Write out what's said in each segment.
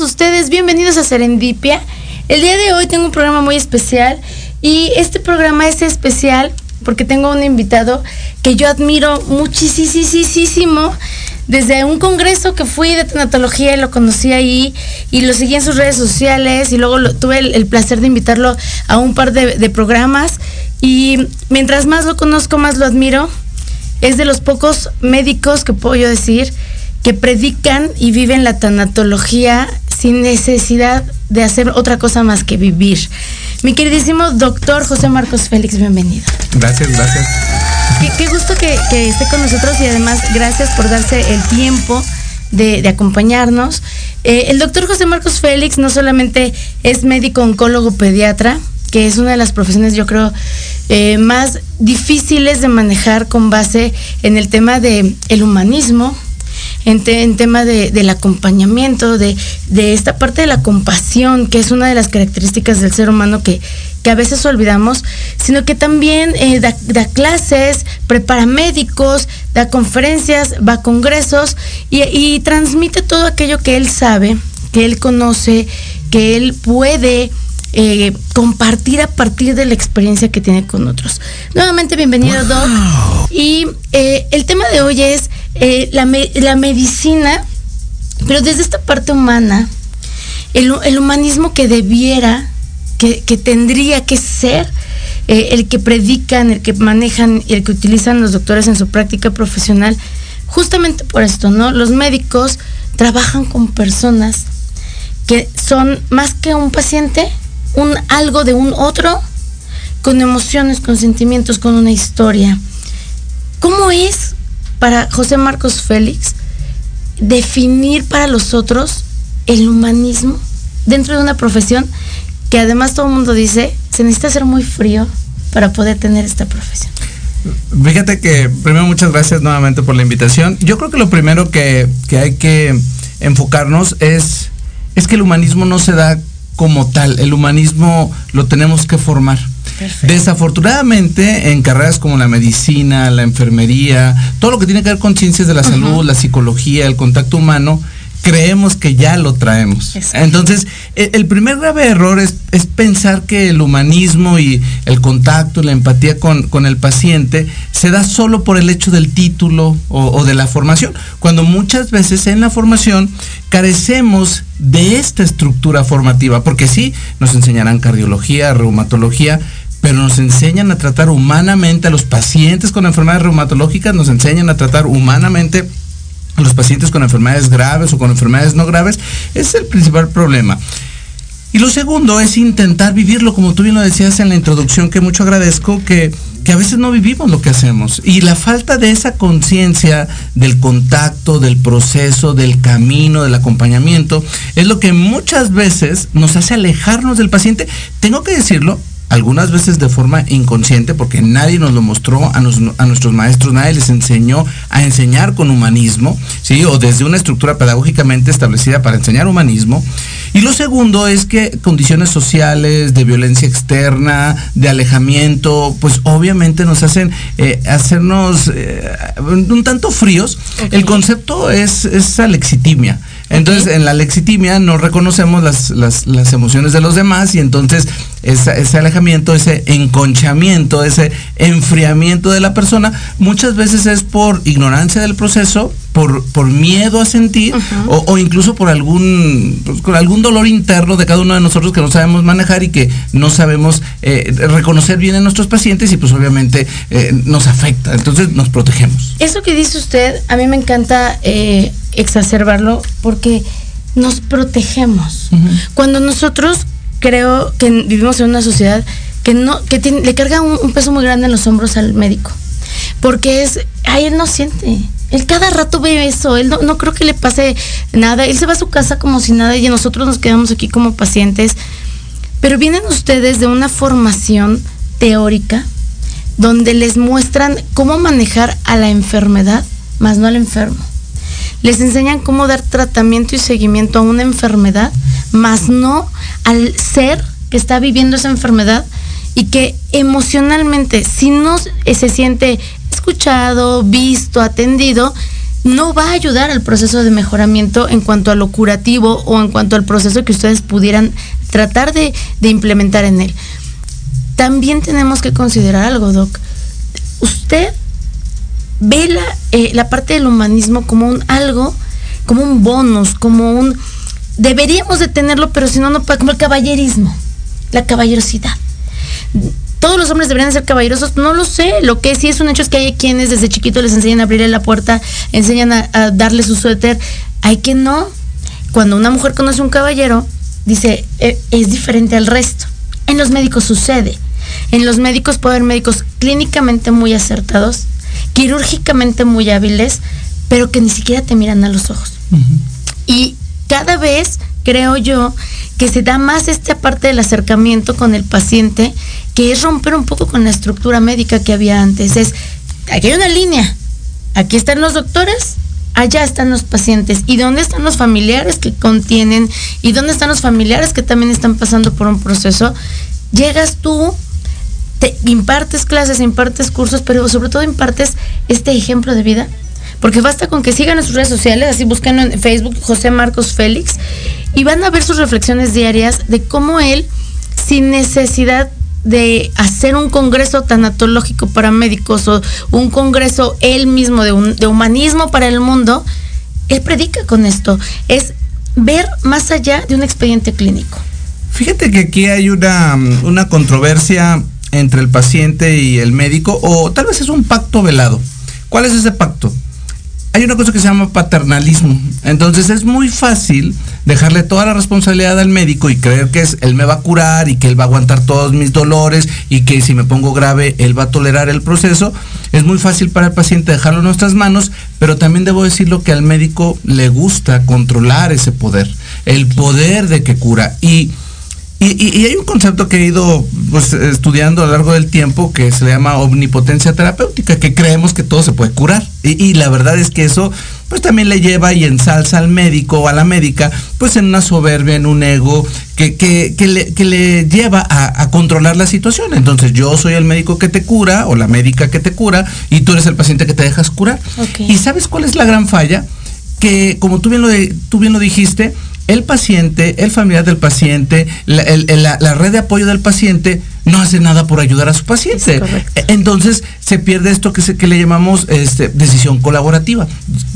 Ustedes bienvenidos a Serendipia. El día de hoy tengo un programa muy especial y este programa es especial porque tengo un invitado que yo admiro muchísimo. Desde un congreso que fui de tanatología y lo conocí ahí y lo seguí en sus redes sociales y luego tuve el, el placer de invitarlo a un par de, de programas y mientras más lo conozco, más lo admiro. Es de los pocos médicos que puedo yo decir que predican y viven la tanatología sin necesidad de hacer otra cosa más que vivir. Mi queridísimo doctor José Marcos Félix, bienvenido. Gracias, gracias. Qué, qué gusto que, que esté con nosotros y además gracias por darse el tiempo de, de acompañarnos. Eh, el doctor José Marcos Félix no solamente es médico oncólogo pediatra, que es una de las profesiones yo creo eh, más difíciles de manejar con base en el tema de el humanismo, en, te- en tema de, del acompañamiento, de, de esta parte de la compasión, que es una de las características del ser humano que, que a veces olvidamos, sino que también eh, da, da clases, prepara médicos, da conferencias, va a congresos y, y transmite todo aquello que él sabe, que él conoce, que él puede eh, compartir a partir de la experiencia que tiene con otros. Nuevamente, bienvenido, Doc. Y eh, el tema de hoy es eh, la, la medicina, pero desde esta parte humana, el, el humanismo que debiera, que, que tendría que ser eh, el que predican, el que manejan y el que utilizan los doctores en su práctica profesional, justamente por esto, ¿no? Los médicos trabajan con personas que son más que un paciente, un algo de un otro, con emociones, con sentimientos, con una historia. ¿Cómo es para José Marcos Félix definir para los otros el humanismo dentro de una profesión que además todo el mundo dice se necesita ser muy frío para poder tener esta profesión? Fíjate que primero muchas gracias nuevamente por la invitación. Yo creo que lo primero que, que hay que enfocarnos es, es que el humanismo no se da como tal, el humanismo lo tenemos que formar. Desafortunadamente, en carreras como la medicina, la enfermería, todo lo que tiene que ver con ciencias de la salud, la psicología, el contacto humano, creemos que ya lo traemos. Entonces, e- el primer grave error es, es pensar que el humanismo y el contacto, la empatía con, con el paciente se da solo por el hecho del título o, o de la formación, cuando muchas veces en la formación carecemos de esta estructura formativa, porque sí, nos enseñarán cardiología, reumatología, pero nos enseñan a tratar humanamente a los pacientes con enfermedades reumatológicas, nos enseñan a tratar humanamente los pacientes con enfermedades graves o con enfermedades no graves, es el principal problema. Y lo segundo es intentar vivirlo, como tú bien lo decías en la introducción, que mucho agradezco, que, que a veces no vivimos lo que hacemos. Y la falta de esa conciencia del contacto, del proceso, del camino, del acompañamiento, es lo que muchas veces nos hace alejarnos del paciente. Tengo que decirlo, algunas veces de forma inconsciente, porque nadie nos lo mostró a, nos- a nuestros maestros, nadie les enseñó a enseñar con humanismo, ¿sí? O desde una estructura pedagógicamente establecida para enseñar humanismo. Y lo segundo es que condiciones sociales, de violencia externa, de alejamiento, pues obviamente nos hacen eh, hacernos eh, un tanto fríos. El concepto es, es alexitimia. Entonces, en la lexitimia no reconocemos las, las, las, emociones de los demás y entonces ese alejamiento, ese enconchamiento, ese enfriamiento de la persona, muchas veces es por ignorancia del proceso, por, por miedo a sentir o, incluso por algún, pues, algún dolor interno de cada uno de nosotros que no sabemos manejar y que no sabemos eh, reconocer bien en nuestros pacientes y pues obviamente eh, nos afecta. Entonces nos protegemos. Eso que dice usted, a mí me encanta eh, exacerbarlo porque nos protegemos. Cuando nosotros creo que vivimos en una sociedad que no que le carga un, peso muy grande en los hombros al médico. Porque es, ay, él no siente. Él cada rato ve eso, él no, creo que le pase nada, él se va a su casa como si nada y nosotros nos quedamos aquí como pacientes. Pero vienen ustedes de una formación teórica donde les muestran cómo manejar a la enfermedad, más no al enfermo. Les enseñan cómo dar tratamiento y seguimiento a una enfermedad, más no al ser que está viviendo esa enfermedad y que emocionalmente, si no se siente escuchado, visto, atendido, no va a ayudar al proceso de mejoramiento en cuanto a lo curativo o en cuanto al proceso que ustedes pudieran tratar de, implementar en él. También tenemos que considerar algo, Doc. Usted ve la, eh, la parte del humanismo como un algo, como un bonus, como un... Deberíamos de tenerlo, pero si no, no como el caballerismo, la caballerosidad todos los hombres deberían ser caballerosos, no lo sé. Lo que sí es un hecho es que hay quienes desde chiquitos les enseñan a abrirle la puerta, enseñan a, darle su suéter. Hay que no. Cuando una mujer conoce un caballero, dice, e, es diferente al resto. En los médicos sucede. En los médicos puede haber médicos clínicamente muy acertados, quirúrgicamente muy hábiles, pero que ni siquiera te miran a los ojos. Y cada vez creo yo que se da más esta parte del acercamiento con el paciente, que es romper un poco con la estructura médica que había antes. Es, aquí hay una línea, aquí están los doctores, allá están los pacientes. ¿Y dónde están los familiares que contienen? ¿Y dónde están los familiares que también están pasando por un proceso? Llegas tú, te impartes clases, impartes cursos, pero sobre todo impartes este ejemplo de vida porque basta con que sigan en sus redes sociales, así búsquenlo en Facebook, José Marcos Félix, y van a ver sus reflexiones diarias de cómo él, sin necesidad de hacer un congreso tanatológico para médicos o un congreso él mismo de, un, humanismo para el mundo, él predica con esto. Es ver más allá de un expediente clínico. Fíjate que aquí hay una, una controversia entre el paciente y el médico, o tal vez es un pacto velado. ¿Cuál es ese pacto? hay una cosa que se llama paternalismo. Entonces es muy fácil dejarle toda la responsabilidad al médico y creer que es, él me va a curar y que él va a aguantar todos mis dolores y que si me pongo grave él va a tolerar el proceso. Es muy fácil para el paciente dejarlo en nuestras manos, pero también debo decirlo que al médico le gusta controlar ese poder, el poder de que cura. Y y, hay un concepto que he ido pues, estudiando a lo largo del tiempo que se llama omnipotencia terapéutica, que creemos que todo se puede curar. Y, la verdad es que eso pues también le lleva y ensalza al médico o a la médica pues en una soberbia, en un ego que, que, le, lleva a, controlar la situación. Entonces yo soy el médico que te cura o la médica que te cura y tú eres el paciente que te dejas curar. ¿Y sabes cuál es la gran falla? Que como tú bien lo, tú bien lo dijiste, el paciente, el familiar del paciente, la, red de apoyo del paciente no hace nada por ayudar a su paciente. Entonces se pierde esto que, se, que le llamamos este, decisión colaborativa.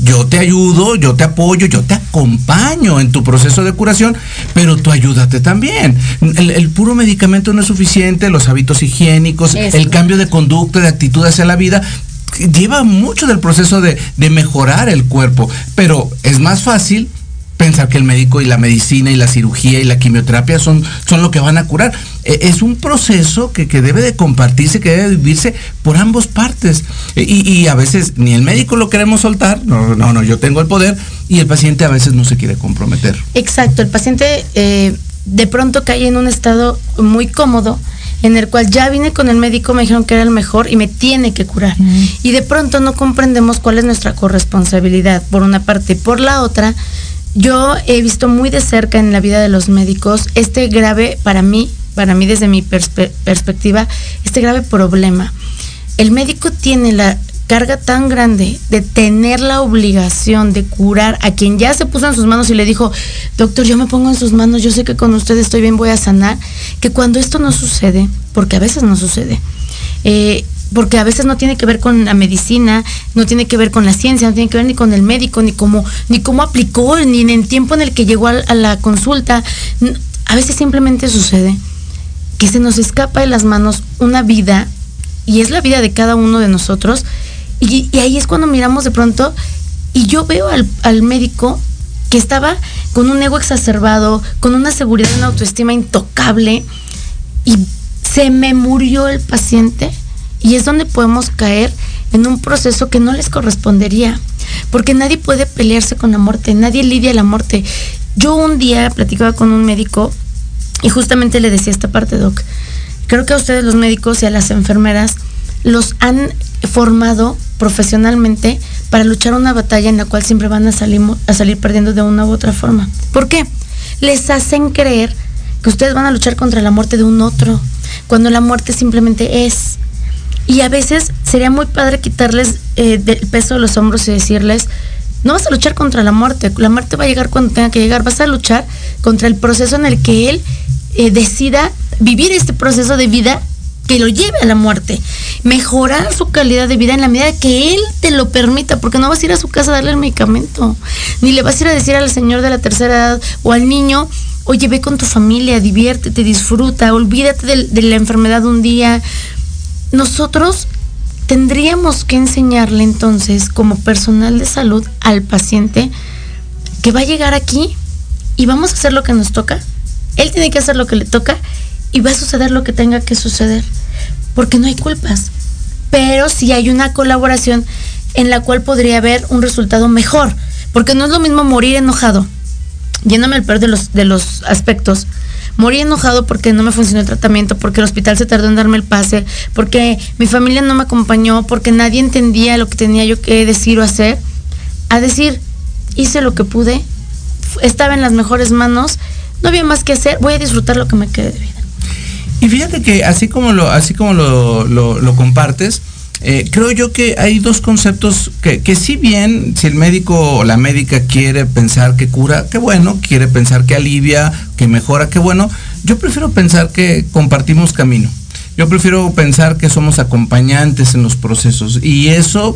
Yo te ayudo, yo te apoyo, yo te acompaño en tu proceso de curación, pero tú ayúdate también. El, puro medicamento no es suficiente, los hábitos higiénicos, el cambio de conducta, de actitud hacia la vida, lleva mucho del proceso de, de mejorar el cuerpo, pero es más fácil pensar que el médico y la medicina y la cirugía y la quimioterapia son, son lo que van a curar. E, es un proceso que, debe de compartirse, que debe vivirse por ambas partes. E, y, a veces ni el médico lo queremos soltar, no, no, no, yo tengo el poder, y el paciente a veces no se quiere comprometer. Exacto, el paciente eh, de pronto cae en un estado muy cómodo en el cual ya vine con el médico, me dijeron que era el mejor y me tiene que curar. Y de pronto no comprendemos cuál es nuestra corresponsabilidad, por una parte. Y por la otra, yo he visto muy de cerca en la vida de los médicos este grave, para mí, para mí desde mi perspectiva, este grave problema. El médico tiene la carga tan grande de tener la obligación de curar a quien ya se puso en sus manos y le dijo, doctor, yo me pongo en sus manos, yo sé que con usted estoy bien, voy a sanar, que cuando esto no sucede, porque a veces no sucede, eh, porque a veces no tiene que ver con la medicina, no tiene que ver con la ciencia, no tiene que ver ni con el médico, ni cómo, ni cómo aplicó, ni en el tiempo en el que llegó a, la consulta. A veces simplemente sucede que se nos escapa de las manos una vida, y es la vida de cada uno de nosotros, y, ahí es cuando miramos de pronto y yo veo al, médico que estaba con un ego exacerbado, con una seguridad, una autoestima intocable y se me murió el paciente y es donde podemos caer en un proceso que no les correspondería, porque nadie puede pelearse con la muerte, nadie lidia la muerte. Yo un día platicaba con un médico y justamente le decía esta parte, doc, creo que a ustedes los médicos y a las enfermeras los han formado profesionalmente para luchar una batalla en la cual siempre van a salir, a salir perdiendo de una u otra forma. ¿Por qué? Les hacen creer que ustedes van a luchar contra la muerte de un otro, cuando la muerte simplemente es. Y a veces sería muy padre quitarles eh, del peso de los hombros y decirles, no vas a luchar contra la muerte, la muerte va a llegar cuando tenga que llegar, vas a luchar contra el proceso en el que él eh, decida vivir este proceso de vida que lo lleve a la muerte. Mejorar su calidad de vida en la medida que él te lo permita, porque no vas a ir a su casa a darle el medicamento, ni le vas a ir a decir al señor de la tercera edad o al niño, oye, ve con tu familia, diviértete, disfruta, olvídate de, de la enfermedad un día. Nosotros tendríamos que enseñarle entonces como personal de salud al paciente que va a llegar aquí y vamos a hacer lo que nos toca. Él tiene que hacer lo que le toca y va a suceder lo que tenga que suceder, porque no hay culpas. Pero sí hay una colaboración en la cual podría haber un resultado mejor, porque no es lo mismo morir enojado, yéndome el peor de los, de los aspectos, morir enojado porque no me funcionó el tratamiento, porque el hospital se tardó en darme el pase, porque mi familia no me acompañó, porque nadie entendía lo que tenía yo que decir o hacer, a decir, hice lo que pude, estaba en las mejores manos, no había más que hacer, voy a disfrutar lo que me quede de vida. Y fíjate que así como lo, así como lo, compartes, eh, creo yo que hay dos conceptos que, que si bien, si el médico o la médica quiere pensar que cura, qué bueno, quiere pensar que alivia, que mejora, qué bueno, yo prefiero pensar que compartimos camino. Yo prefiero pensar que somos acompañantes en los procesos y eso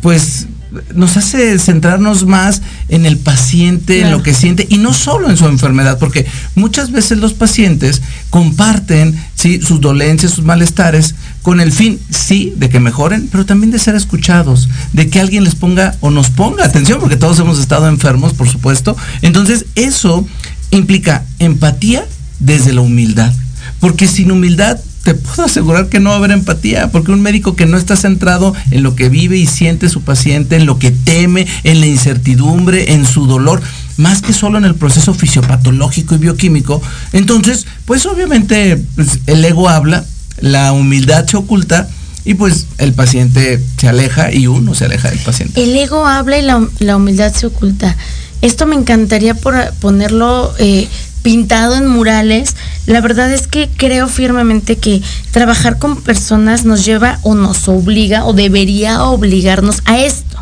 pues nos hace centrarnos más en el paciente, en lo que siente, y no solo en su enfermedad, porque muchas veces los pacientes comparten ¿sí? sus dolencias, sus malestares, con el fin, sí, de que mejoren, pero también de ser escuchados, de que alguien les ponga o nos ponga atención, porque todos hemos estado enfermos, por supuesto. Entonces, eso implica empatía desde la humildad, porque sin humildad te puedo asegurar que no va a haber empatía, porque un médico que no está centrado en lo que vive y siente su paciente, en lo que teme, en la incertidumbre, en su dolor, más que solo en el proceso fisiopatológico y bioquímico, entonces, pues obviamente pues, el ego habla, la humildad se oculta y pues el paciente se aleja y uno se aleja del paciente. El ego habla y la, humildad se oculta. Esto me encantaría por ponerlo eh, pintado en murales. La verdad es que creo firmemente que trabajar con personas nos lleva o nos obliga o debería obligarnos a esto.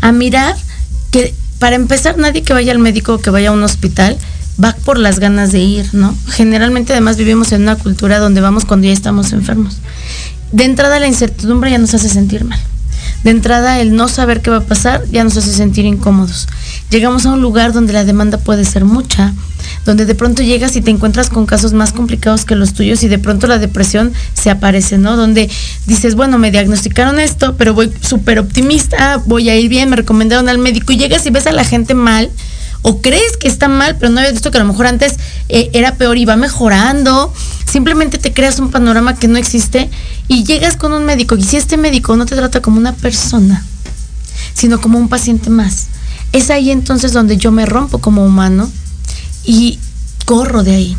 A mirar que para empezar nadie que vaya al médico o que vaya a un hospital va por las ganas de ir, ¿no? Generalmente además vivimos en una cultura donde vamos cuando ya estamos enfermos. De entrada la incertidumbre ya nos hace sentir mal. De entrada el no saber qué va a pasar ya nos hace sentir incómodos. Llegamos a un lugar donde la demanda puede ser mucha, donde de pronto llegas y te encuentras con casos más complicados que los tuyos y de pronto la depresión se aparece, ¿no? Donde dices, bueno, me diagnosticaron esto, pero voy súper optimista, voy a ir bien, me recomendaron al médico y llegas y ves a la gente mal o crees que está mal, pero no habías visto que a lo mejor antes eh, era peor y va mejorando, simplemente te creas un panorama que no existe y llegas con un médico y si este médico no te trata como una persona, sino como un paciente más, es ahí entonces donde yo me rompo como humano y corro de ahí.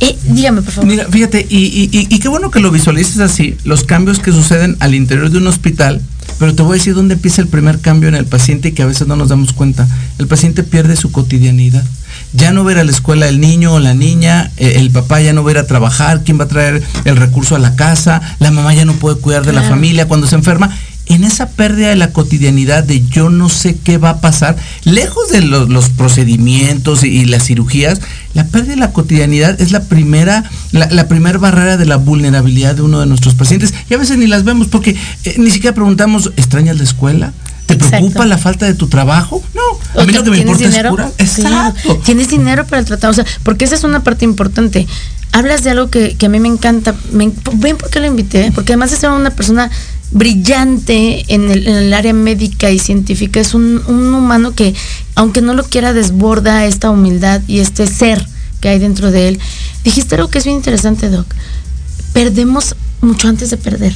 Eh, dígame, por favor. Mira, fíjate, y, y, qué bueno que lo visualices así, los cambios que suceden al interior de un hospital, pero te voy a decir dónde empieza el primer cambio en el paciente y que a veces no nos damos cuenta. El paciente pierde su cotidianidad. Ya no ver a la escuela el niño o la niña, eh, el papá ya no ver a trabajar, quién va a traer el recurso a la casa, la mamá ya no puede cuidar de la familia cuando se enferma en esa pérdida de la cotidianidad de yo no sé qué va a pasar, lejos de los, procedimientos y, las cirugías, la pérdida de la cotidianidad es la primera, la, primera barrera de la vulnerabilidad de uno de nuestros pacientes. Y a veces ni las vemos porque eh, ni siquiera preguntamos, ¿extrañas la escuela? ¿Te preocupa la falta de tu trabajo? No, a mí lo que me importa es curar. Exacto. Tienes dinero para el tratado, o sea, porque esa es una parte importante. Hablas de algo que, a mí me encanta. ven por qué lo invité, porque además es una persona brillante en el, área médica y científica. Es un, un, humano que, aunque no lo quiera, desborda esta humildad y este ser que hay dentro de él. Dijiste algo que es bien interesante, Doc. Perdemos mucho antes de perder.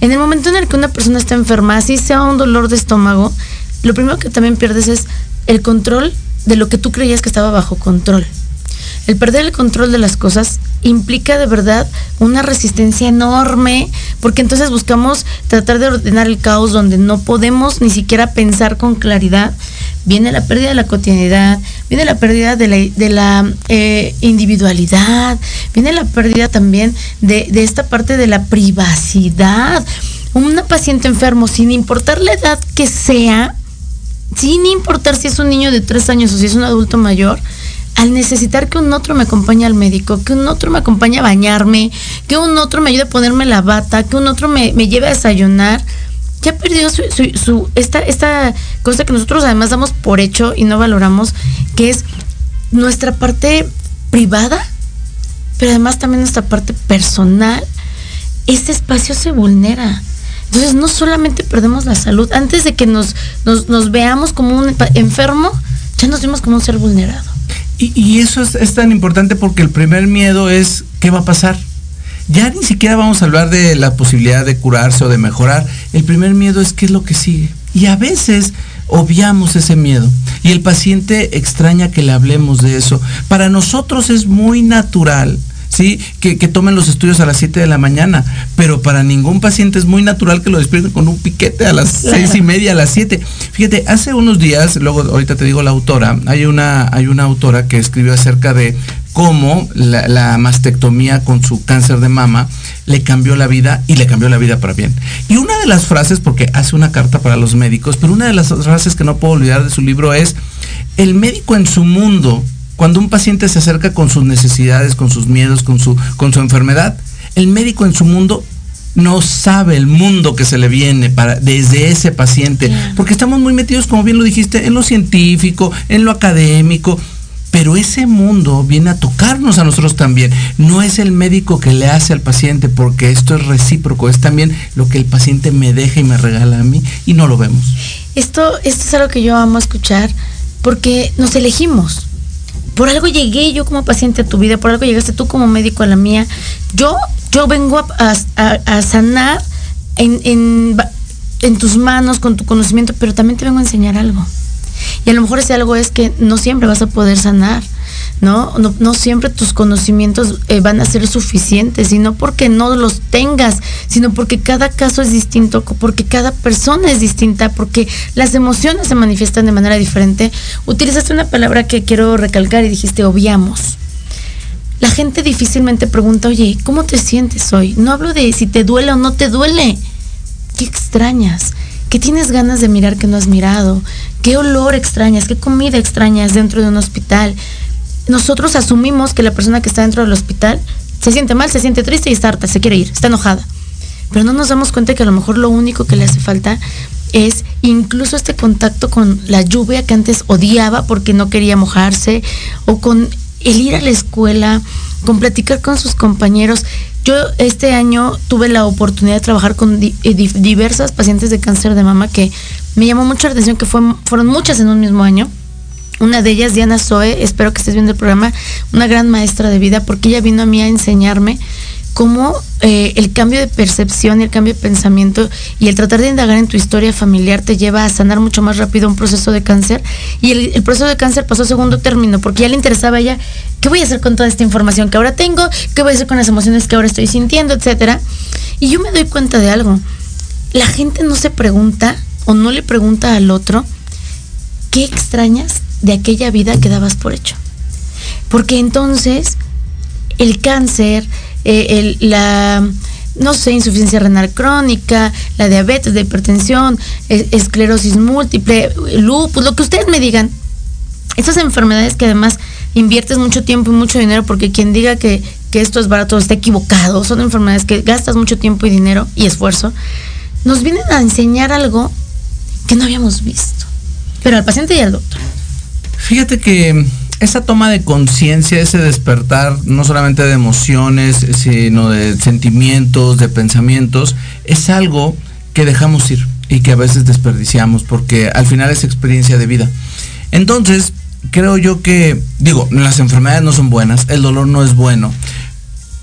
En el momento en el que una persona está enferma, así sea un dolor de estómago, lo primero que también pierdes es el control de lo que tú creías que estaba bajo control. El perder el control de las cosas implica de verdad una resistencia enorme, porque entonces buscamos tratar de ordenar el caos donde no podemos ni siquiera pensar con claridad. Viene la pérdida de la cotidianidad, viene la pérdida de la, eh, individualidad, viene la pérdida también de, de esta parte de la privacidad. Un paciente enfermo, sin importar la edad que sea, sin importar si es un niño de tres años o si es un adulto mayor, al necesitar que un otro me acompañe al médico, que un otro me acompañe a bañarme, que un otro me ayude a ponerme la bata, que un otro me, lleve a desayunar, ya perdió su, esta, esta cosa que nosotros además damos por hecho y no valoramos, que es nuestra parte privada, pero además también nuestra parte personal. Este espacio se vulnera. Entonces no solamente perdemos la salud, antes de que nos, nos, nos veamos como un enfermo, ya nos vemos como un ser vulnerado. Y, eso es, tan importante porque el primer miedo es qué va a pasar. Ya ni siquiera vamos a hablar de la posibilidad de curarse o de mejorar. El primer miedo es qué es lo que sigue. Y a veces obviamos ese miedo. Y el paciente extraña que le hablemos de eso. Para nosotros es muy natural ¿sí? Que, tomen los estudios a las 7 de la mañana, pero para ningún paciente es muy natural que lo despierten con un piquete a las seis y media, a las 7. Fíjate, hace unos días, luego ahorita te digo la autora, hay una, hay una autora que escribió acerca de cómo la, mastectomía con su cáncer de mama le cambió la vida y le cambió la vida para bien. Y una de las frases, porque hace una carta para los médicos, pero una de las frases que no puedo olvidar de su libro es, el médico en su mundo cuando un paciente se acerca con sus necesidades, con sus miedos, con su, con su enfermedad, el médico en su mundo no sabe el mundo que se le viene para, desde ese paciente, porque estamos muy metidos, como bien lo dijiste, en lo científico, en lo académico, pero ese mundo viene a tocarnos a nosotros también. No es el médico que le hace al paciente, porque esto es recíproco, es también lo que el paciente me deja y me regala a mí y no lo vemos. Esto, esto es algo que yo amo escuchar, porque nos elegimos por algo llegué yo como paciente a tu vida, por algo llegaste tú como médico a la mía. Yo, yo vengo a, sanar en, en, en, tus manos, con tu conocimiento, pero también te vengo a enseñar algo. Y a lo mejor ese algo es que no siempre vas a poder sanar. ¿No? No, siempre tus conocimientos eh, van a ser suficientes, sino porque no los tengas, sino porque cada caso es distinto, porque cada persona es distinta, porque las emociones se manifiestan de manera diferente. Utilizaste una palabra que quiero recalcar y dijiste obviamos. La gente difícilmente pregunta, oye, ¿cómo te sientes hoy? No hablo de si te duele o no te duele. ¿Qué extrañas? ¿Qué tienes ganas de mirar que no has mirado? ¿Qué olor extrañas? ¿Qué comida extrañas dentro de un hospital? Nosotros asumimos que la persona que está dentro del hospital se siente mal, se siente triste y está harta, se quiere ir, está enojada. Pero no nos damos cuenta que a lo mejor lo único que le hace falta es incluso este contacto con la lluvia que antes odiaba porque no quería mojarse, o con el ir a la escuela, con platicar con sus compañeros. Yo este año tuve la oportunidad de trabajar con eh, diversas pacientes de cáncer de mama que me llamó mucho la atención que fueron muchas en un mismo año una de ellas, Diana Zoe, espero que estés viendo el programa, una gran maestra de vida, porque ella vino a mí a enseñarme cómo eh, el cambio de percepción y el cambio de pensamiento y el tratar de indagar en tu historia familiar te lleva a sanar mucho más rápido un proceso de cáncer. Y el, proceso de cáncer pasó a segundo término, porque ya le interesaba a ella, ¿qué voy a hacer con toda esta información que ahora tengo? ¿Qué voy a hacer con las emociones que ahora estoy sintiendo? Etcétera. Y yo me doy cuenta de algo. La gente no se pregunta o no le pregunta al otro, ¿qué extrañas de aquella vida que dabas por hecho. Porque entonces el cáncer, eh, la no sé, insuficiencia renal crónica, la diabetes, la hipertensión, esclerosis múltiple, lupus, lo que ustedes me digan. Estas enfermedades que además inviertes mucho tiempo y mucho dinero, porque quien diga que, que esto es barato está equivocado, son enfermedades que gastas mucho tiempo y dinero y esfuerzo, nos vienen a enseñar algo que no habíamos visto, pero al paciente y al doctor. Fíjate que esa toma de conciencia, ese despertar, no solamente de emociones, sino de sentimientos, de pensamientos, es algo que dejamos ir y que a veces desperdiciamos porque al final es experiencia de vida. Entonces, creo yo que, digo, las enfermedades no son buenas, el dolor no es bueno,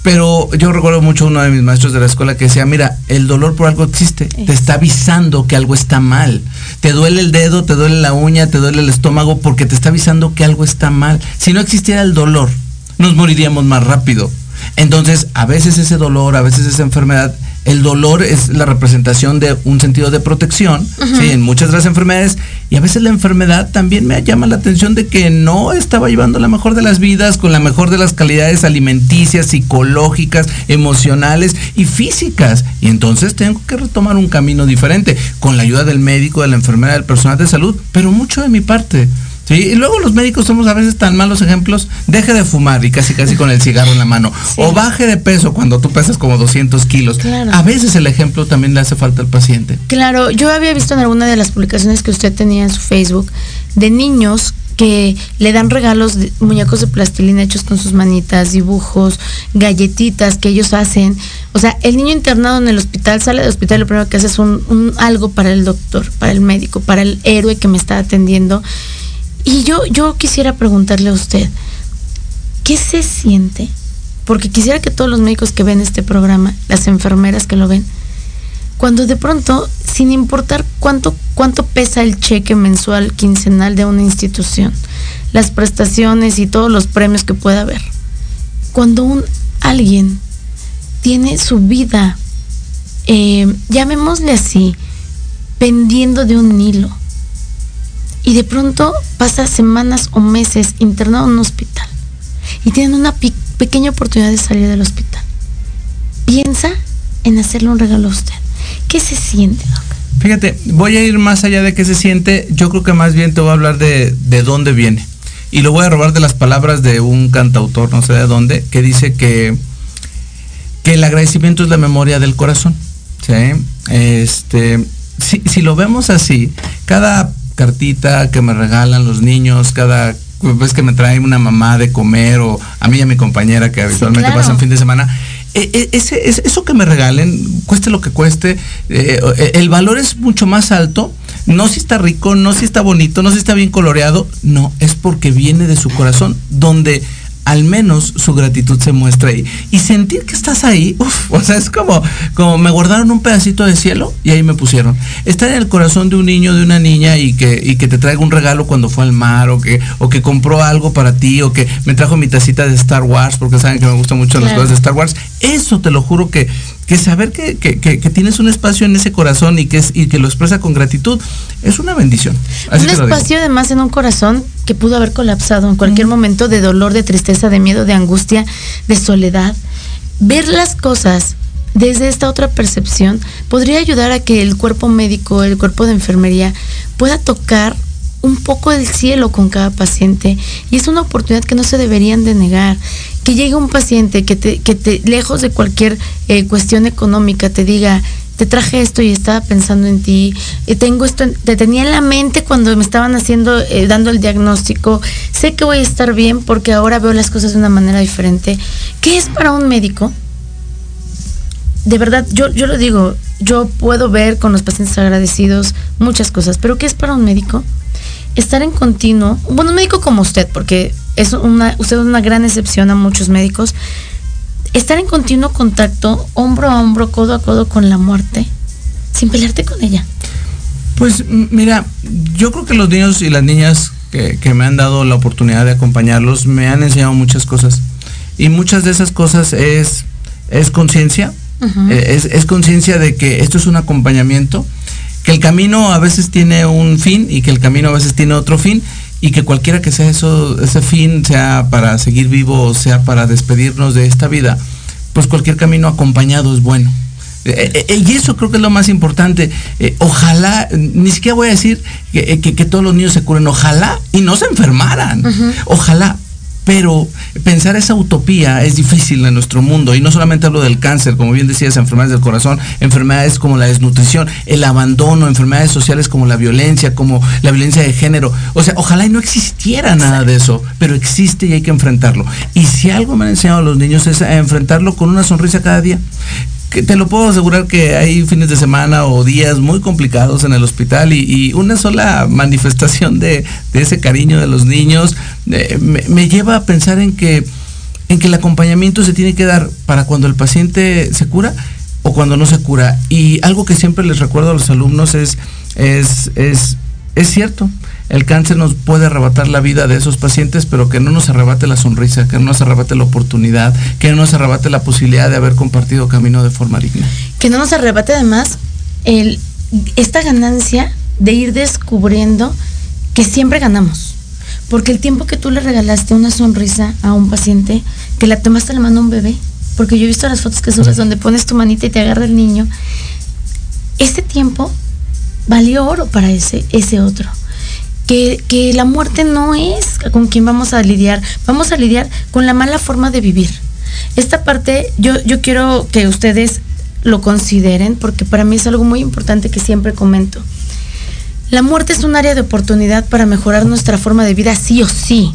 pero yo recuerdo mucho uno de mis maestros de la escuela que decía, mira, el dolor por algo existe, te está avisando que algo está mal. Te duele el dedo, te duele la uña, te duele el estómago porque te está avisando que algo está mal. Si no existiera el dolor, nos moriríamos más rápido. Entonces, a veces ese dolor, a veces esa enfermedad el dolor es la representación de un sentido de protección en muchas de las enfermedades y a veces la enfermedad también me llama la atención de que no estaba llevando la mejor de las vidas con la mejor de las calidades alimenticias, psicológicas, emocionales y físicas. Y entonces tengo que retomar un camino diferente con la ayuda del médico, de la enfermera, del personal de salud, pero mucho de mi parte. Y luego los médicos somos a veces tan malos ejemplos. Deje de fumar y casi casi con el cigarro en la mano. O baje de peso cuando tú pesas como 200 kilos. A veces el ejemplo también le hace falta al paciente. Claro, yo había visto en alguna de las publicaciones que usted tenía en su Facebook de niños que le dan regalos de muñecos de plastilina hechos con sus manitas, dibujos, galletitas que ellos hacen. O sea, el niño internado en el hospital sale del hospital y lo primero que hace es un algo para el doctor, para el médico, para el héroe que me está atendiendo. Y yo, yo quisiera preguntarle a usted, ¿qué se siente? Porque quisiera que todos los médicos que ven este programa, las enfermeras que lo ven, cuando de pronto, sin importar cuánto, cuánto pesa el cheque mensual, quincenal de una institución, las prestaciones y todos los premios que pueda haber, cuando un alguien tiene su vida, eh, llamémosle así, pendiendo de un hilo, y de pronto pasa semanas o meses internado en un hospital y tienen una pequeña oportunidad de salir del hospital. Piensa en hacerle un regalo a usted. ¿Qué se siente, Doc? Fíjate, voy a ir más allá de qué se siente. Yo creo que más bien te voy a hablar de, de dónde viene. Y lo voy a robar de las palabras de un cantautor, no sé de dónde, que dice que, que el agradecimiento es la memoria del corazón. ¿sí? Este, si, si lo vemos así, cada cartita que me regalan los niños cada vez que me traen una mamá de comer o a mí y a mi compañera que habitualmente pasan fin de semana. E, e, ese, eso que me regalen, cueste lo que cueste, eh, el valor es mucho más alto. No si está rico, no si está bonito, no si está bien coloreado, no, es porque viene de su corazón, donde al menos su gratitud se muestra ahí. Y sentir que estás ahí, uff, o sea, es como, como me guardaron un pedacito de cielo y ahí me pusieron. Estar en el corazón de un niño, de una niña y que, y que te traiga un regalo cuando fue al mar o que, o que compró algo para ti o que me trajo mi tacita de Star Wars porque saben que me gustan mucho las cosas de Star Wars. Eso te lo juro que, que saber que, tienes un espacio en ese corazón y que, es, y que lo expresa con gratitud es una bendición. un espacio además en un corazón que pudo haber colapsado en cualquier momento de dolor, de tristeza, de miedo, de angustia, de soledad. Ver las cosas desde esta otra percepción podría ayudar a que el cuerpo médico, el cuerpo de enfermería pueda tocar un poco del cielo con cada paciente y es una oportunidad que no se deberían de negar. Que llegue un paciente que te, que te lejos de cualquier eh, cuestión económica te diga, te traje esto y estaba pensando en ti, y tengo esto, te tenía en la mente cuando me estaban haciendo, eh, dando el diagnóstico, sé que voy a estar bien porque ahora veo las cosas de una manera diferente. ¿Qué es para un médico? De verdad, yo, yo lo digo, yo puedo ver con los pacientes agradecidos muchas cosas, pero ¿qué es para un médico? Estar en continuo, bueno, un médico como usted, porque es una, usted es una gran excepción a muchos médicos, estar en continuo contacto, hombro a hombro, codo a codo con la muerte, sin pelearte con ella. Pues mira, yo creo que los niños y las niñas que, me han dado la oportunidad de acompañarlos me han enseñado muchas cosas. Y muchas de esas cosas es, es conciencia, eh, es, es conciencia de que esto es un acompañamiento, que el camino a veces tiene un fin y que el camino a veces tiene otro fin y que cualquiera que sea eso, ese fin, sea para seguir vivo o sea para despedirnos de esta vida, pues cualquier camino acompañado es bueno. Eh, eh, y eso creo que es lo más importante. ojalá, ni siquiera voy a decir que, todos los niños se curen, ojalá y no se enfermaran. Ojalá, pero pensar esa utopía es difícil en nuestro mundo y no solamente hablo del cáncer, como bien decías, enfermedades del corazón, enfermedades como la desnutrición, el abandono, enfermedades sociales como la violencia, como la violencia de género. O sea, ojalá y no existiera nada de eso, pero existe y hay que enfrentarlo. Y si algo me han enseñado los niños es a enfrentarlo con una sonrisa cada día que te lo puedo asegurar que hay fines de semana o días muy complicados en el hospital y, una sola manifestación de, ese cariño de los niños eh, me, lleva a pensar en que, en que el acompañamiento se tiene que dar para cuando el paciente se cura o cuando no se cura. Y algo que siempre les recuerdo a los alumnos es, es, es, es cierto, el cáncer nos puede arrebatar la vida de esos pacientes, pero que no nos arrebate la sonrisa, que no nos arrebate la oportunidad, que no nos arrebate la posibilidad de haber compartido camino de forma digna. Que no nos arrebate además el, esta ganancia de ir descubriendo que siempre ganamos. Porque el tiempo que tú le regalaste una sonrisa a un paciente, que la tomaste la mano a un bebé, porque yo he visto las fotos que subes donde pones tu manita y te agarra el niño, ese tiempo valió oro para ese, ese otro que, la muerte no es con quien vamos a lidiar, vamos a lidiar con la mala forma de vivir. Esta parte yo, yo quiero que ustedes lo consideren porque para mí es algo muy importante que siempre comento. La muerte es un área de oportunidad para mejorar nuestra forma de vida sí o sí.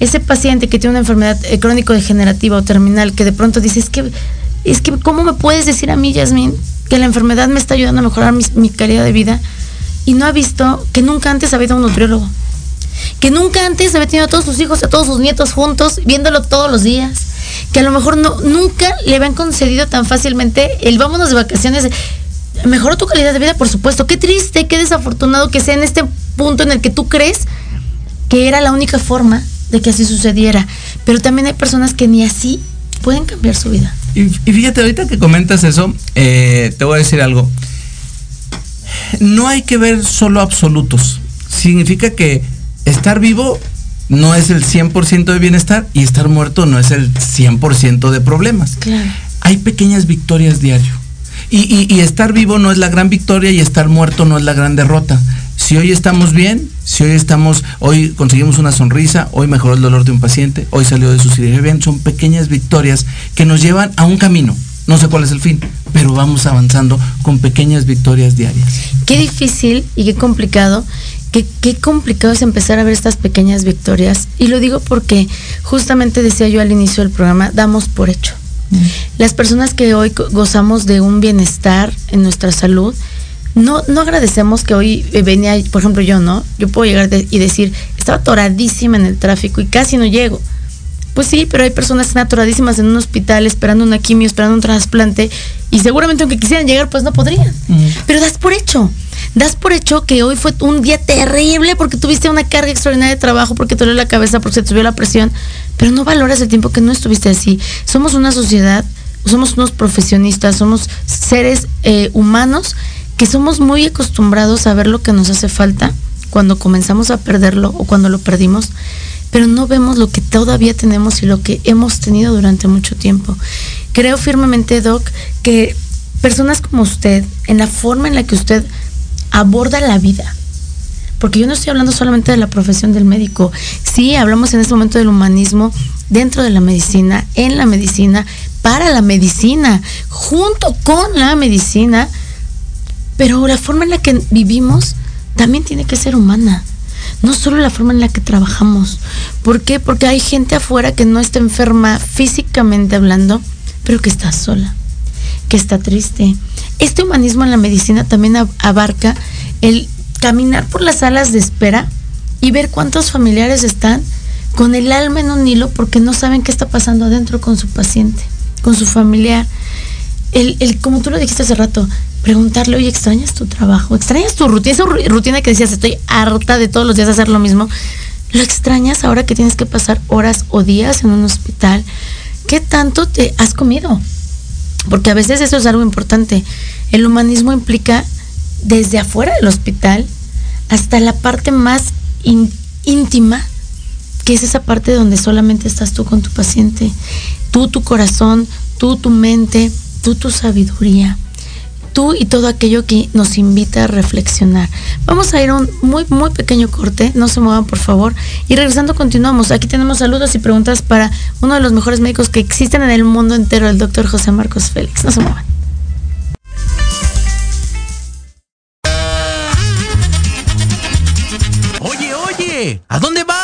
Ese paciente que tiene una enfermedad eh, crónico-degenerativa o terminal que de pronto dice, es que, es que, ¿cómo me puedes decir a mí, Yasmin, que la enfermedad me está ayudando a mejorar mi, mi calidad de vida? Y no ha visto que nunca antes había ido a un nutriólogo. Que nunca antes había tenido a todos sus hijos, a todos sus nietos juntos, viéndolo todos los días. Que a lo mejor no, nunca le habían concedido tan fácilmente el vámonos de vacaciones. Mejoró tu calidad de vida, por supuesto. Qué triste, qué desafortunado que sea en este punto en el que tú crees que era la única forma de que así sucediera. Pero también hay personas que ni así pueden cambiar su vida. Y, fíjate, ahorita que comentas eso, eh, te voy a decir algo no hay que ver solo absolutos. Significa que estar vivo no es el 100% de bienestar y estar muerto no es el 100% de problemas. Hay pequeñas victorias diario. Y, estar vivo no es la gran victoria y estar muerto no es la gran derrota. Si hoy estamos bien, si hoy estamos, hoy conseguimos una sonrisa, hoy mejoró el dolor de un paciente, hoy salió de su cirugía bien, son pequeñas victorias que nos llevan a un camino. No sé cuál es el fin, pero vamos avanzando con pequeñas victorias diarias. Qué difícil y qué complicado, qué, qué complicado es empezar a ver estas pequeñas victorias. Y lo digo porque justamente decía yo al inicio del programa, damos por hecho. Mm. Las personas que hoy gozamos de un bienestar en nuestra salud, no, no agradecemos que hoy venía, por ejemplo yo, ¿no? Yo puedo llegar y decir, estaba atoradísima en el tráfico y casi no llego pues sí, pero hay personas atoradísimas en un hospital esperando una quimio, esperando un trasplante y seguramente aunque quisieran llegar pues no podrían. Pero das por hecho. Das por hecho que hoy fue un día terrible porque tuviste una carga extraordinaria de trabajo, porque te dolió la cabeza, porque se te subió la presión, pero no valoras el tiempo que no estuviste así. Somos una sociedad, somos unos profesionistas, somos seres eh, humanos que somos muy acostumbrados a ver lo que nos hace falta cuando comenzamos a perderlo o cuando lo perdimos pero no vemos lo que todavía tenemos y lo que hemos tenido durante mucho tiempo. Creo firmemente, Doc, que personas como usted, en la forma en la que usted aborda la vida, porque yo no estoy hablando solamente de la profesión del médico, sí hablamos en este momento del humanismo dentro de la medicina, en la medicina, para la medicina, junto con la medicina, pero la forma en la que vivimos también tiene que ser humana no solo la forma en la que trabajamos. ¿Por qué? Porque hay gente afuera que no está enferma físicamente hablando, pero que está sola, que está triste. Este humanismo en la medicina también abarca el caminar por las salas de espera y ver cuántos familiares están con el alma en un hilo porque no saben qué está pasando adentro con su paciente, con su familiar. El, el, como tú lo dijiste hace rato, preguntarle, oye, ¿extrañas tu trabajo? ¿Extrañas tu rutina? Esa rutina que decías, estoy harta de todos los días hacer lo mismo. ¿Lo extrañas ahora que tienes que pasar horas o días en un hospital? ¿Qué tanto te has comido? Porque a veces eso es algo importante. El humanismo implica desde afuera del hospital hasta la parte más íntima, que es esa parte donde solamente estás tú con tu paciente. Tú, tu corazón, tú tu mente, tú tu sabiduría, tú y todo aquello que nos invita a reflexionar. Vamos a ir a un muy, muy pequeño corte, no se muevan por favor, y regresando continuamos. Aquí tenemos saludos y preguntas para uno de los mejores médicos que existen en el mundo entero, el doctor José Marcos Félix. No se muevan. Oye, oye, ¿a dónde vas?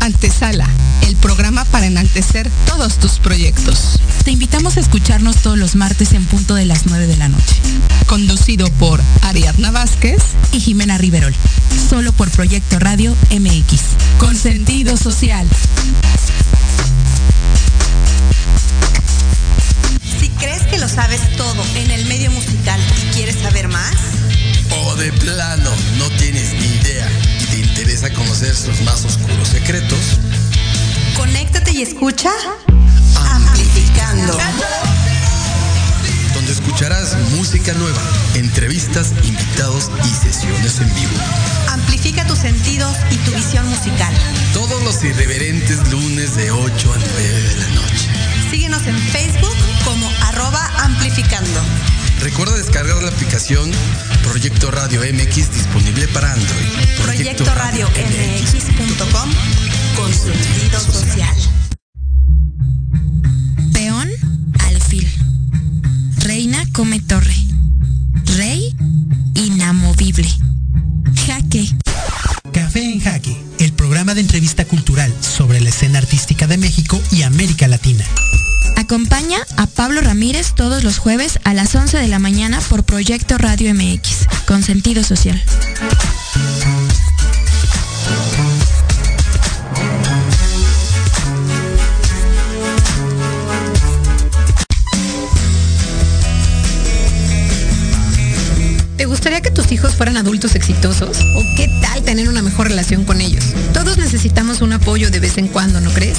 Antesala, el programa para enaltecer todos tus proyectos. Te invitamos a escucharnos todos los martes en punto de las 9 de la noche. Conducido por Ariadna Vázquez y Jimena Riverol. Solo por Proyecto Radio MX. Con sentido social. Si crees que lo sabes todo en el medio musical y quieres saber más, o de plano no tienes ni idea y te interesa conocer sus más oscuros secretos, conéctate y escucha Amplificando. Donde escucharás música nueva, entrevistas, invitados y sesiones en vivo. Amplifica tus sentidos y tu visión musical. Todos los irreverentes lunes de 8 a 9 de la noche. Síguenos en Facebook como arroba amplificando. Recuerda descargar la aplicación Proyecto Radio MX disponible para Android. Proyecto, Radio MX.com con sentido social. Peón, alfil. Reina come torre. Rey, inamovible. Jaque. Café en Jaque, el programa de entrevista cultural sobre la escena artística de México y América Latina. Acompaña a Pablo Ramírez todos los jueves a las 11 de la mañana por Proyecto Radio MX, con sentido social. ¿Te gustaría que tus hijos fueran adultos exitosos? ¿O qué tal tener una mejor relación con ellos? Todos necesitamos un apoyo de vez en cuando, ¿no crees?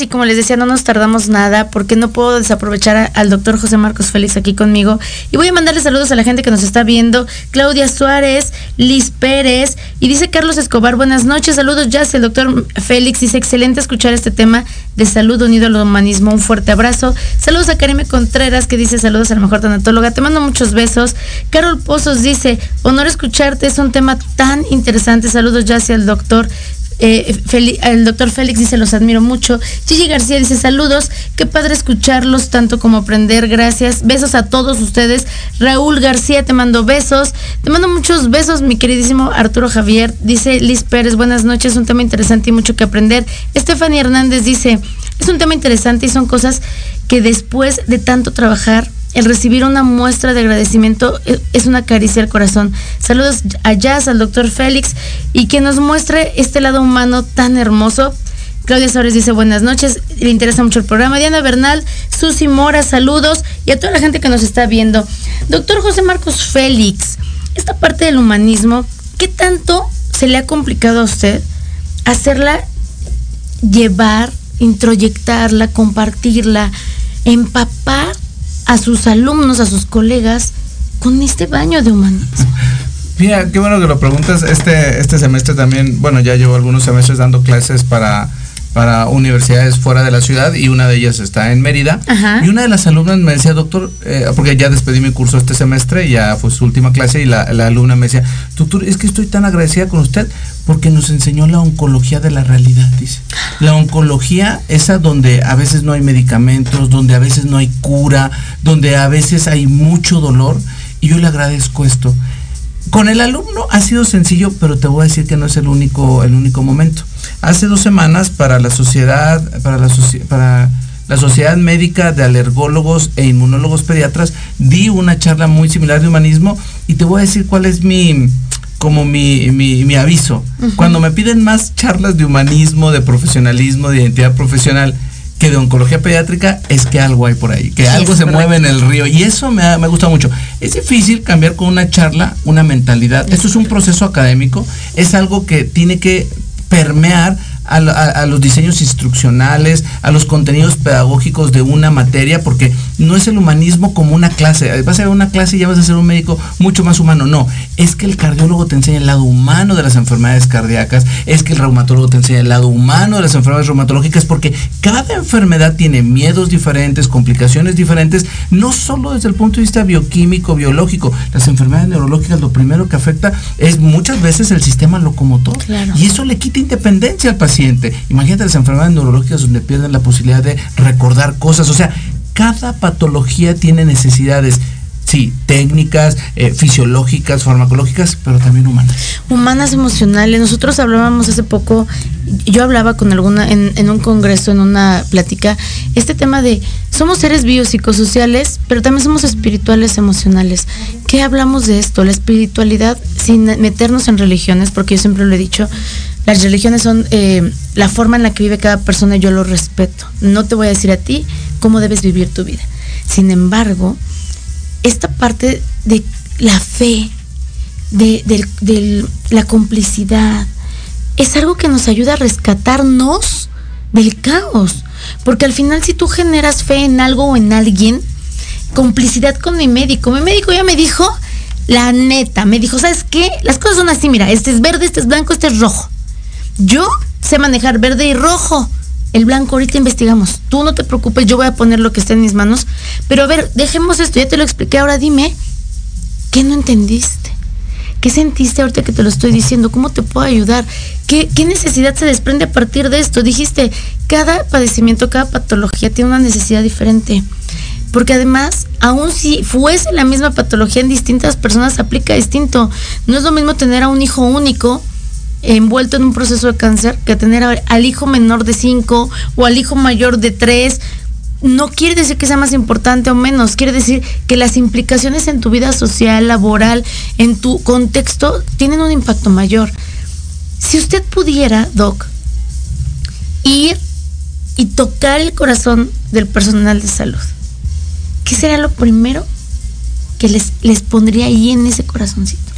Y como les decía, no nos tardamos nada porque no puedo desaprovechar al doctor José Marcos Félix aquí conmigo. Y voy a mandarle saludos a la gente que nos está viendo. Claudia Suárez, Liz Pérez y dice Carlos Escobar, buenas noches, saludos ya el doctor Félix. Dice, excelente escuchar este tema de salud unido al humanismo. Un fuerte abrazo. Saludos a Karime Contreras que dice saludos a la mejor tanatóloga. Te mando muchos besos. Carol Pozos dice, honor escucharte, es un tema tan interesante. Saludos ya el doctor eh, el doctor Félix dice, los admiro mucho. Gigi García dice, saludos, qué padre escucharlos tanto como aprender, gracias. Besos a todos ustedes. Raúl García, te mando besos. Te mando muchos besos, mi queridísimo Arturo Javier. Dice Liz Pérez, buenas noches, un tema interesante y mucho que aprender. Stephanie Hernández dice, es un tema interesante y son cosas que después de tanto trabajar, el recibir una muestra de agradecimiento e- es una caricia al corazón. Saludos a Jazz, al doctor Félix, y que nos muestre este lado humano tan hermoso. Claudia Suárez dice buenas noches, le interesa mucho el programa. Diana Bernal, Susi Mora, saludos, y a toda la gente que nos está viendo. Doctor José Marcos Félix, esta parte del humanismo, ¿qué tanto se le ha complicado a usted hacerla llevar, introyectarla, compartirla, empapar a sus alumnos, a sus colegas, con este baño de humanismo? Mira, qué bueno que lo preguntas. Este, este semestre también, bueno, ya llevo algunos semestres dando clases para, para universidades fuera de la ciudad y una de ellas está en Mérida. Ajá. Y una de las alumnas me decía, doctor, eh, porque ya despedí mi curso este semestre, ya fue su última clase y la, la alumna me decía, doctor, es que estoy tan agradecida con usted porque nos enseñó la oncología de la realidad, dice. La oncología, esa donde a veces no hay medicamentos, donde a veces no hay cura, donde a veces hay mucho dolor. Y yo le agradezco esto Con el alumno ha sido sencillo, pero te voy a decir que no es el único, el único momento. Hace dos semanas para la sociedad, para la, para la Sociedad Médica de Alergólogos e Inmunólogos Pediatras, di una charla muy similar de humanismo y te voy a decir cuál es mi como mi, mi, mi aviso. Cuando me piden más charlas de humanismo, de profesionalismo, de identidad profesional que de oncología pediátrica, es que algo hay por ahí, que Sí, algo se correcto. mueve en el río. Y eso me, ha- me gusta mucho. Es difícil cambiar con una charla una mentalidad. Esto es un proceso académico, es algo que tiene que permear a, la- a- a los diseños instruccionales, a los contenidos pedagógicos de una materia, porque no es el humanismo como una clase. Vas a ver una clase y ya vas a ser un médico mucho más humano. No, es que el cardiólogo te enseña el lado humano de las enfermedades cardíacas, es que el reumatólogo te enseña el lado humano de las enfermedades reumatológicas, porque cada enfermedad tiene miedos diferentes, complicaciones diferentes, no solo desde el punto de vista bioquímico, biológico. Las enfermedades neurológicas lo primero que afecta es muchas veces el sistema locomotor. Claro. Y eso le quita independencia al paciente. Imagínate las enfermedades neurológicas donde pierden la posibilidad de recordar cosas. O sea, cada patología tiene necesidades, sí, técnicas, eh, fisiológicas, farmacológicas, pero también humanas. humanas emocionales. Nosotros hablábamos hace poco, yo hablaba con alguna, en, en un congreso, en una plática, este tema de somos seres biopsicosociales, pero también somos espirituales emocionales. ¿Qué hablamos de esto? La espiritualidad, sin meternos en religiones, porque yo siempre lo he dicho, las religiones son eh, la forma en la que vive cada persona y yo lo respeto. No te voy a decir a ti cómo debes vivir tu vida. Sin embargo, esta parte de la fe, de, del- la complicidad, es algo que nos ayuda a rescatarnos del caos. Porque al final si tú generas fe en algo o en alguien, complicidad con mi médico, mi médico ya me dijo, la neta, me dijo, ¿sabes qué? Las cosas son así, mira, este es verde, este es blanco, este es rojo. Yo sé manejar verde y rojo. El blanco ahorita investigamos. Tú no te preocupes, yo voy a poner lo que esté en mis manos. Pero a ver, dejemos esto, ya te lo expliqué, ahora dime, ¿qué no entendiste? ¿Qué sentiste ahorita que te lo estoy diciendo? ¿Cómo te puedo ayudar? ¿Qué, qué necesidad se desprende a partir de esto? Dijiste, cada padecimiento, cada patología tiene una necesidad diferente. Porque además, aun si fuese la misma patología en distintas personas, aplica distinto. No es lo mismo tener a un hijo único envuelto en un proceso de cáncer que tener al hijo menor de 5 o al hijo mayor de 3. No quiere decir que sea más importante o menos, quiere decir que las implicaciones en tu vida social, laboral, en tu contexto, tienen un impacto mayor. Si usted pudiera, Doc, ir y tocar el corazón del personal de salud, ¿qué será lo primero que les, les pondría ahí en ese corazoncito?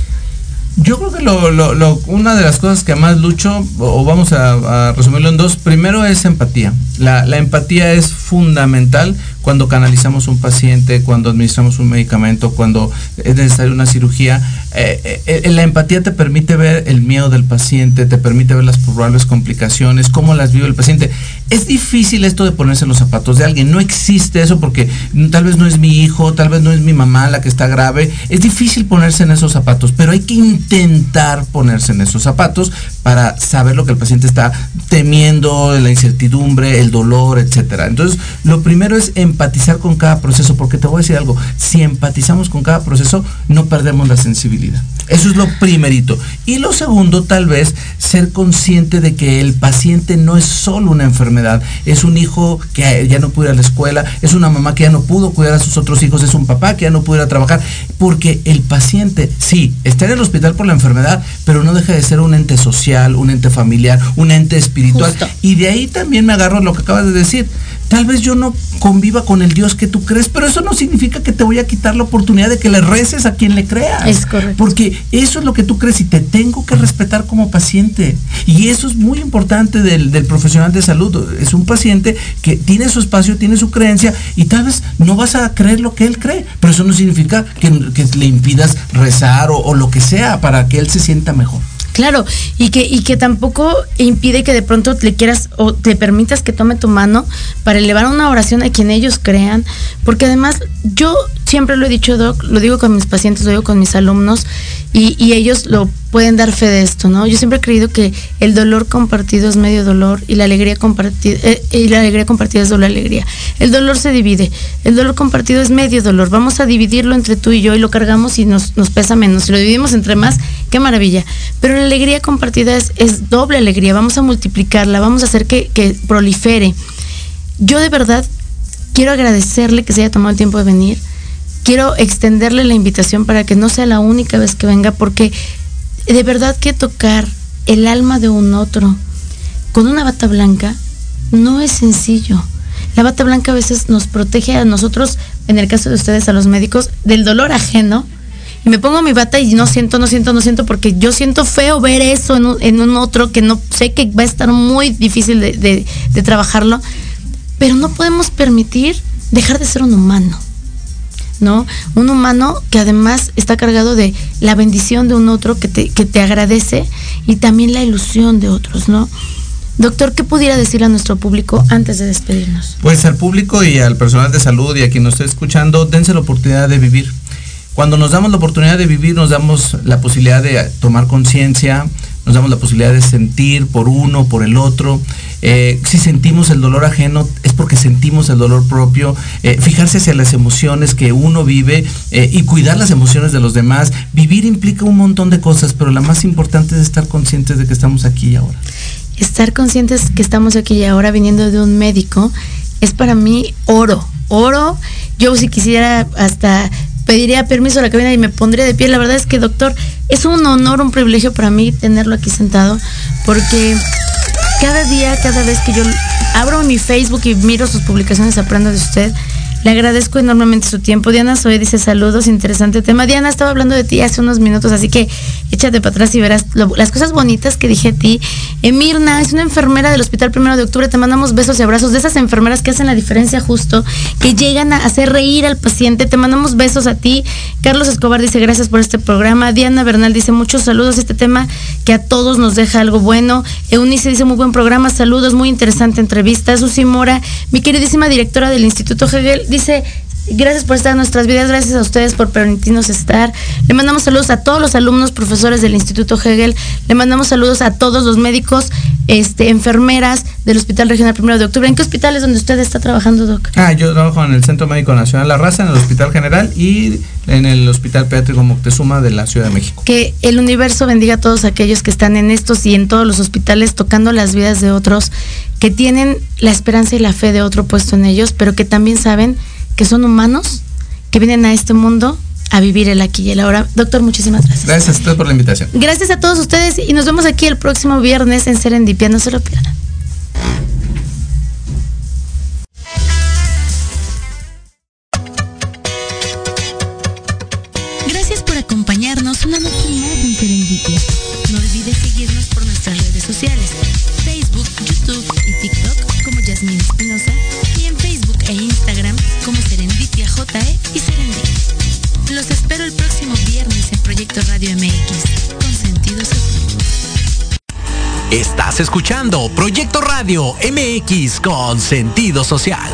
Yo creo que lo, lo- lo- una de las cosas que más lucho, o vamos a, a resumirlo en dos, primero es empatía. La, la empatía es fundamental cuando canalizamos un paciente, cuando administramos un medicamento, cuando es necesaria una cirugía. Eh, eh, eh, la empatía te permite ver el miedo del paciente, te permite ver las probables complicaciones, cómo las vive el paciente. Es difícil esto de ponerse en los zapatos de alguien. No existe eso porque tal vez no es mi hijo, tal vez no es mi mamá la que está grave. Es difícil ponerse en esos zapatos, pero hay que intentar ponerse en esos zapatos para saber lo que el paciente está temiendo, la incertidumbre, el dolor, etcétera. Entonces, lo primero es empatizar con cada proceso, porque te voy a decir algo, si empatizamos con cada proceso, no perdemos la sensibilidad. Eso es lo primerito. Y lo segundo, tal vez, ser consciente de que el paciente no es solo una enfermedad, es un hijo que ya no pudo ir a la escuela, es una mamá que ya no pudo cuidar a sus otros hijos, es un papá que ya no pudo ir a trabajar, porque el paciente, sí, está en el hospital por la enfermedad, pero no deja de ser un ente social, un ente familiar, un ente espiritual. Justo. Y de ahí también me agarro lo que acabas de decir. Tal vez yo no conviva con el Dios que tú crees, pero eso no significa que te voy a quitar la oportunidad de que le reces a quien le creas. Es correcto. Porque eso es lo que tú crees y te tengo que respetar como paciente. Y eso es muy importante del, del profesional de salud. Es un paciente que tiene su espacio, tiene su creencia y tal vez no vas a creer lo que él cree, pero eso no significa que, que le impidas rezar o, o lo que sea para que él se sienta mejor. Claro, y que, y que tampoco impide que de pronto le quieras o te permitas que tome tu mano para elevar una oración a quien ellos crean, porque además yo siempre lo he dicho, Doc, lo digo con mis pacientes, lo digo con mis alumnos, y, ellos lo pueden dar fe de esto, ¿no? Yo siempre he creído que el dolor compartido es medio dolor y la alegría compartida eh, y la alegría compartida es doble alegría. El dolor se divide, el dolor compartido es medio dolor. Vamos a dividirlo entre tú y yo y lo cargamos y nos, pesa menos. Si lo dividimos entre más, qué maravilla. Pero la alegría compartida es, es doble alegría. Vamos a multiplicarla, vamos a hacer que, que prolifere. Yo de verdad quiero agradecerle que se haya tomado el tiempo de venir. Quiero extenderle la invitación para que no sea la única vez que venga, porque de verdad que tocar el alma de un otro con una bata blanca no es sencillo. La bata blanca a veces nos protege a nosotros, en el caso de ustedes, a los médicos, del dolor ajeno. Y me pongo mi bata y no siento, no siento, no siento, porque yo siento feo ver eso en un, otro que no sé que va a estar muy difícil de, de trabajarlo. Pero no podemos permitir dejar de ser un humano. Un humano que además está cargado de la bendición de un otro que te, que te agradece y también la ilusión de otros, ¿no? Doctor, ¿qué pudiera decir a nuestro público antes de despedirnos? Pues al público y al personal de salud y a quien nos esté escuchando, dense la oportunidad de vivir. Cuando nos damos la oportunidad de vivir, nos damos la posibilidad de tomar conciencia, nos damos la posibilidad de sentir por uno, por el otro. Eh, si sentimos el dolor ajeno es porque sentimos el dolor propio. Eh, fijarse hacia las emociones que uno vive eh, y cuidar las emociones de los demás. Vivir implica un montón de cosas, pero la más importante es estar conscientes de que estamos aquí y ahora. Estar conscientes que estamos aquí y ahora viniendo de un médico es para mí oro, oro. Yo si quisiera hasta pediría permiso a la cabina y me pondría de pie. La verdad es que, doctor, es un honor, un privilegio para mí tenerlo aquí sentado, porque cada día, cada vez que yo abro mi Facebook y miro sus publicaciones, aprendo de usted. Le agradezco enormemente su tiempo. Diana Soy dice saludos, interesante tema. Diana, estaba hablando de ti hace unos minutos, así que échate para atrás y verás las cosas bonitas que dije a ti. Emirna es una enfermera del Hospital Primero de Octubre. Te mandamos besos y abrazos de esas enfermeras que hacen la diferencia justo, que llegan a hacer reír al paciente. Te mandamos besos a ti. Carlos Escobar dice gracias por este programa. Diana Bernal dice muchos saludos. Este tema que a todos nos deja algo bueno. Eunice dice muy buen programa. Saludos, muy interesante entrevista. Susi Mora, mi queridísima directora del Instituto Hegel dice, gracias por estar en nuestras vidas, gracias a ustedes por permitirnos estar. Le mandamos saludos a todos los alumnos, profesores del Instituto Hegel. Le mandamos saludos a todos los médicos, este, enfermeras del Hospital Regional Primero de Octubre. ¿En qué hospital es donde usted está trabajando, Doc? Ah, yo trabajo en el Centro Médico Nacional La Raza, en el Hospital General y en el Hospital Pediátrico Moctezuma de la Ciudad de México. Que el universo bendiga a todos aquellos que están en estos y en todos los hospitales tocando las vidas de otros, que tienen la esperanza y la fe de otro puesto en ellos, pero que también saben que son humanos, que vienen a este mundo a vivir el aquí y el ahora. Doctor, muchísimas gracias. Gracias a usted por la invitación. Gracias a todos ustedes y nos vemos aquí el próximo viernes en Serendipia. No se lo pierdan. Gracias por acompañarnos una noche más en Serendipia. No olvides seguirnos por nuestras redes sociales, Y en Facebook e Instagram como Serendipia JE y Serendipia. Los espero el próximo viernes en Proyecto Radio MX con sentido social. Estás escuchando Proyecto Radio MX con sentido social.